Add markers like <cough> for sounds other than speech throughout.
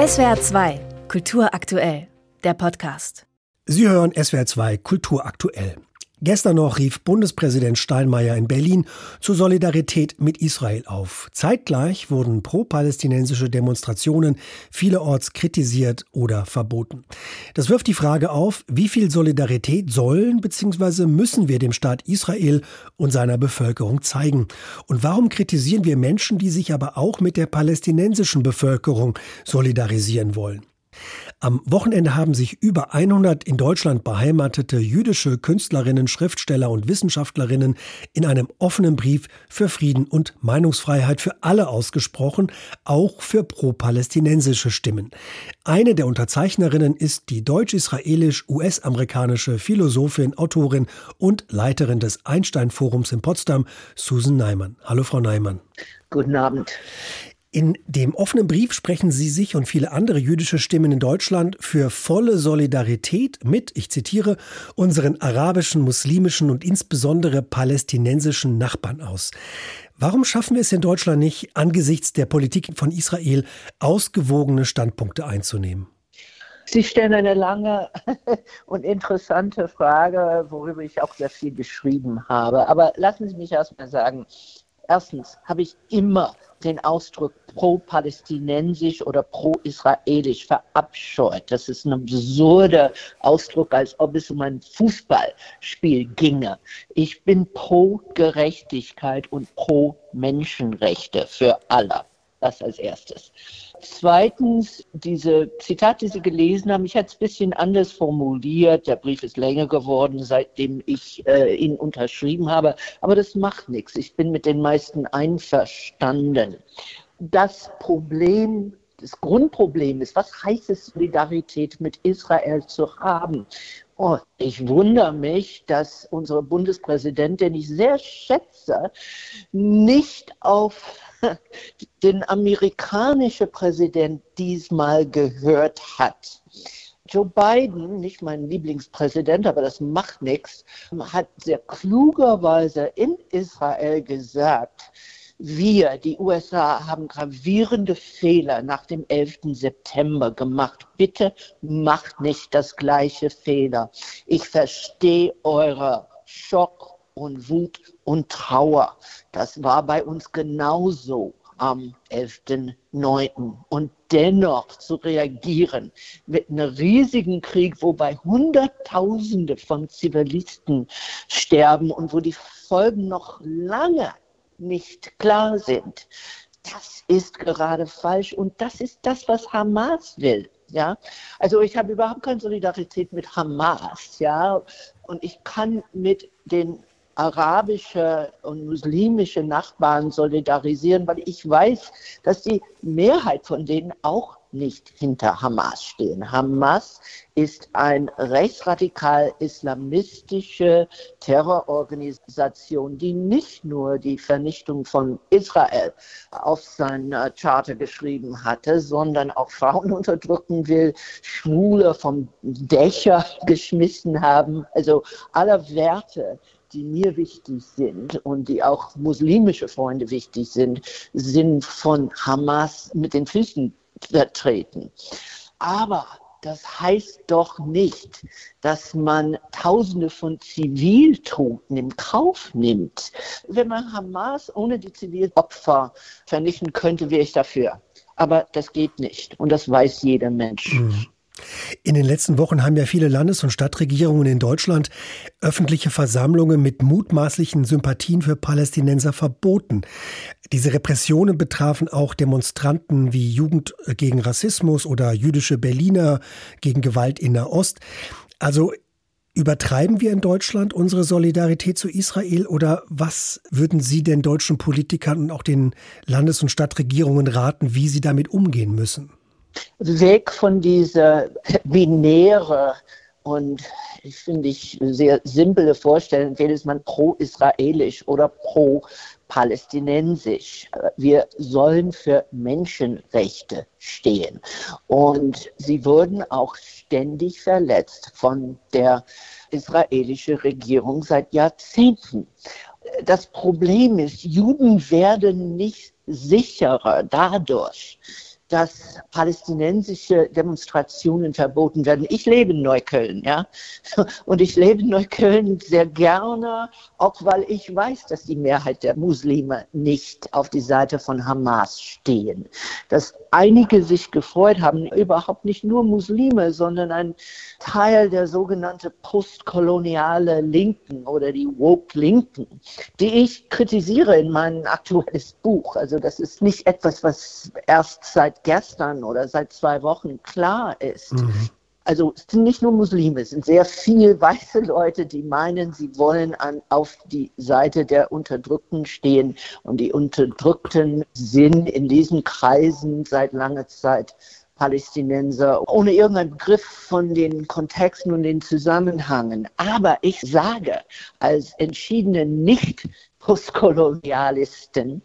SWR 2, Kultur aktuell, der Podcast. Sie hören SWR 2, Kultur aktuell. Gestern noch rief Bundespräsident Steinmeier in Berlin zur Solidarität mit Israel auf. Zeitgleich wurden pro-palästinensische Demonstrationen vielerorts kritisiert oder verboten. Das wirft die Frage auf, wie viel Solidarität sollen bzw. müssen wir dem Staat Israel und seiner Bevölkerung zeigen? Und warum kritisieren wir Menschen, die sich aber auch mit der palästinensischen Bevölkerung solidarisieren wollen? Am Wochenende haben sich über 100 in Deutschland beheimatete jüdische Künstlerinnen, Schriftsteller und Wissenschaftlerinnen in einem offenen Brief für Frieden und Meinungsfreiheit für alle ausgesprochen, auch für pro-palästinensische Stimmen. Eine der Unterzeichnerinnen ist die deutsch-israelisch-US-amerikanische Philosophin, Autorin und Leiterin des Einstein-Forums in Potsdam, Susan Neimann. Hallo, Frau Neimann. Guten Abend. In dem offenen Brief sprechen Sie sich und viele andere jüdische Stimmen in Deutschland für volle Solidarität mit, ich zitiere, unseren arabischen, muslimischen und insbesondere palästinensischen Nachbarn aus. Warum schaffen wir es in Deutschland nicht, angesichts der Politik von Israel ausgewogene Standpunkte einzunehmen? Sie stellen eine lange <laughs> und interessante Frage, worüber ich auch sehr viel geschrieben habe. Aber lassen Sie mich erst mal sagen, erstens habe ich immer den Ausdruck pro-palästinensisch oder pro-israelisch verabscheut. Das ist ein absurder Ausdruck, als ob es um ein Fußballspiel ginge. Ich bin pro Gerechtigkeit und pro Menschenrechte für alle. Das als erstes. Zweitens, diese Zitat, die Sie gelesen haben, ich hätte es ein bisschen anders formuliert. Der Brief ist länger geworden, seitdem ich äh, ihn unterschrieben habe. Aber das macht nichts. Ich bin mit den meisten einverstanden. Das Problem das Grundproblem ist, was heißt es, Solidarität mit Israel zu haben? Oh, ich wundere mich, dass unsere Bundespräsidentin, den ich sehr schätze, nicht auf <laughs> den amerikanische Präsident diesmal gehört hat. Joe Biden, nicht mein Lieblingspräsident, aber das macht nichts, hat sehr klugerweise in Israel gesagt, wir, die USA, haben gravierende Fehler nach dem 11. September gemacht. Bitte macht nicht das gleiche Fehler. Ich verstehe eure Schock und Wut und Trauer. Das war bei uns genauso am 11.9. Und dennoch zu reagieren mit einem riesigen Krieg, wobei Hunderttausende von Zivilisten sterben und wo die Folgen noch lange nicht klar sind, das ist gerade falsch und das ist das, was Hamas will. Ja, also ich habe überhaupt keine Solidarität mit Hamas, ja, und ich kann mit den arabische und muslimische Nachbarn solidarisieren, weil ich weiß, dass die Mehrheit von denen auch nicht hinter Hamas stehen. Hamas ist eine rechtsradikal islamistische Terrororganisation, die nicht nur die Vernichtung von Israel auf seiner Charter geschrieben hatte, sondern auch Frauen <laughs> unterdrücken will, Schwule vom Dächer <laughs> geschmissen haben. Also alle Werte, die mir wichtig sind und die auch muslimische Freunde wichtig sind, sind von Hamas mit den Füßen vertreten. Aber das heißt doch nicht, dass man Tausende von Ziviltoten im Kauf nimmt. Wenn man Hamas ohne die Zivilopfer vernichten könnte, wäre ich dafür. Aber das geht nicht. Und das weiß jeder Mensch. Mhm. In den letzten Wochen haben ja viele Landes- und Stadtregierungen in Deutschland öffentliche Versammlungen mit mutmaßlichen Sympathien für Palästinenser verboten. Diese Repressionen betrafen auch Demonstranten wie Jugend gegen Rassismus oder jüdische Berliner gegen Gewalt in Nahost. Also Übertreiben wir in Deutschland unsere Solidarität zu Israel oder was würden Sie den deutschen Politikern und auch den Landes- und Stadtregierungen raten, wie sie damit umgehen müssen? Weg von dieser binäre und ich finde ich sehr simple Vorstellung, entweder ist man pro-israelisch oder pro-palästinensisch. Wir sollen für Menschenrechte stehen. Und sie wurden auch ständig verletzt von der israelischen Regierung seit Jahrzehnten. Das Problem ist, Juden werden nicht sicherer dadurch, dass palästinensische Demonstrationen verboten werden. Ich lebe in Neukölln, ja, <laughs> und ich lebe in Neukölln sehr gerne, auch weil ich weiß, dass die Mehrheit der Muslime nicht auf die Seite von Hamas stehen. Dass einige sich gefreut haben, überhaupt nicht nur Muslime, sondern ein Teil der sogenannten postkoloniale Linken oder die Woke Linken, die ich kritisiere in meinem aktuelles Buch. Also das ist nicht etwas, was erst seit gestern oder seit zwei Wochen klar ist. Mhm. Also es sind nicht nur Muslime, es sind sehr viele <laughs> weiße Leute, die meinen, sie wollen an, auf die Seite der Unterdrückten stehen. Und die Unterdrückten sind in diesen Kreisen seit langer Zeit Palästinenser, ohne irgendeinen Begriff von den Kontexten und den Zusammenhängen. Aber ich sage als entschiedene nicht Postkolonialisten,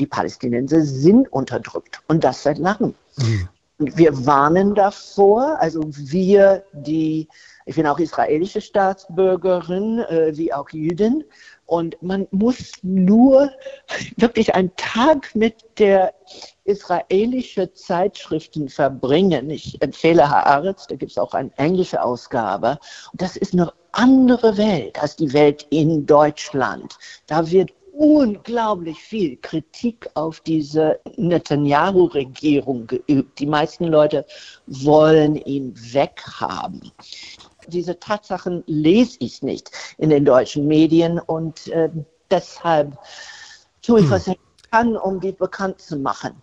die Palästinenser sind unterdrückt und das seit langem. Mhm. Wir warnen davor, also wir, die, ich bin auch israelische Staatsbürgerin, äh, wie auch Jüdin, und man muss nur wirklich einen Tag mit der israelische Zeitschriften verbringen. Ich empfehle Haaretz, da gibt es auch eine englische Ausgabe. Und das ist eine andere Welt als die Welt in Deutschland. Da wird unglaublich viel Kritik auf diese Netanyahu-Regierung geübt. Die meisten Leute wollen ihn weghaben. Diese Tatsachen lese ich nicht in den deutschen Medien und äh, deshalb tue ich, hm. was ich kann, um die bekannt zu machen.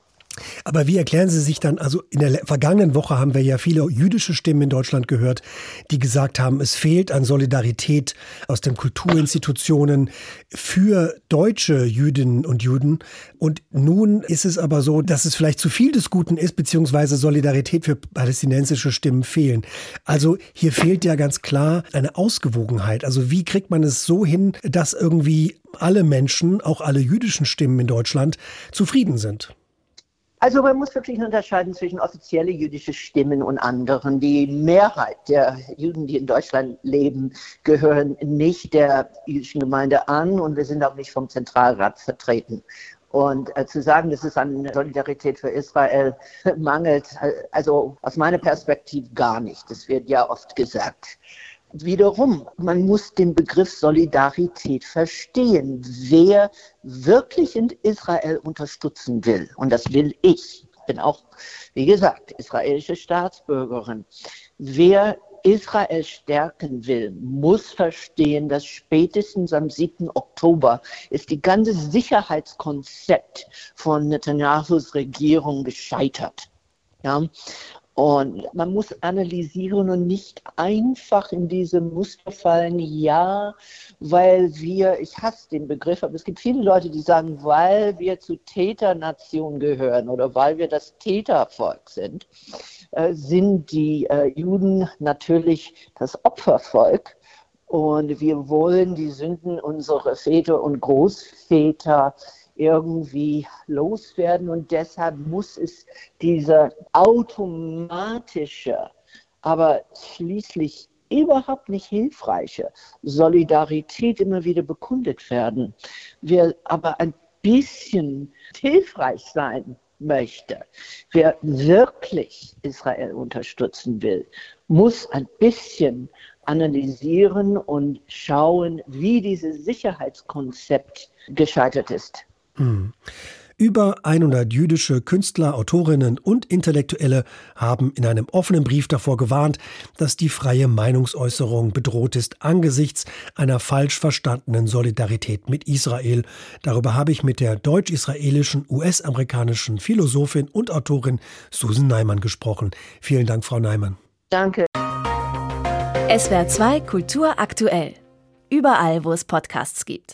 Aber wie erklären Sie sich dann, also in der vergangenen Woche haben wir ja viele jüdische Stimmen in Deutschland gehört, die gesagt haben, es fehlt an Solidarität aus den Kulturinstitutionen für deutsche Jüdinnen und Juden. Und nun ist es aber so, dass es vielleicht zu viel des Guten ist, beziehungsweise Solidarität für palästinensische Stimmen fehlen. Also hier fehlt ja ganz klar eine Ausgewogenheit. Also wie kriegt man es so hin, dass irgendwie alle Menschen, auch alle jüdischen Stimmen in Deutschland, zufrieden sind? Also man muss wirklich unterscheiden zwischen offizielle jüdische Stimmen und anderen. Die Mehrheit der Juden, die in Deutschland leben, gehören nicht der jüdischen Gemeinde an und wir sind auch nicht vom Zentralrat vertreten. Und äh, zu sagen, dass es an Solidarität für Israel <laughs> mangelt, äh, also aus meiner Perspektive gar nicht. Das wird ja oft gesagt. Wiederum, man muss den Begriff Solidarität verstehen. Wer wirklich in Israel unterstützen will, und das will ich, bin auch, wie gesagt, israelische Staatsbürgerin, wer Israel stärken will, muss verstehen, dass spätestens am 7. Oktober ist die ganze Sicherheitskonzept von Netanyahus Regierung gescheitert. Ja, und man muss analysieren und nicht einfach in diese Muster fallen, ja, weil wir, ich hasse den Begriff, aber es gibt viele Leute, die sagen, weil wir zu Täternation gehören oder weil wir das Tätervolk sind, äh, sind die äh, Juden natürlich das Opfervolk. Und wir wollen die Sünden unserer Väter und Großväter irgendwie loswerden und deshalb muss es diese automatische, aber schließlich überhaupt nicht hilfreiche Solidarität immer wieder bekundet werden. Wer aber ein bisschen hilfreich sein möchte, wer wirklich Israel unterstützen will, muss ein bisschen analysieren und schauen, wie dieses Sicherheitskonzept gescheitert ist. Hm. Über 100 jüdische Künstler, Autorinnen und Intellektuelle haben in einem offenen Brief davor gewarnt, dass die freie Meinungsäußerung bedroht ist angesichts einer falsch verstandenen Solidarität mit Israel. Darüber habe ich mit der deutsch-israelischen US-amerikanischen Philosophin und Autorin Susan Neimann gesprochen. Vielen Dank, Frau Neimann. Danke. SWR 2 Kultur aktuell. Überall, wo es Podcasts gibt.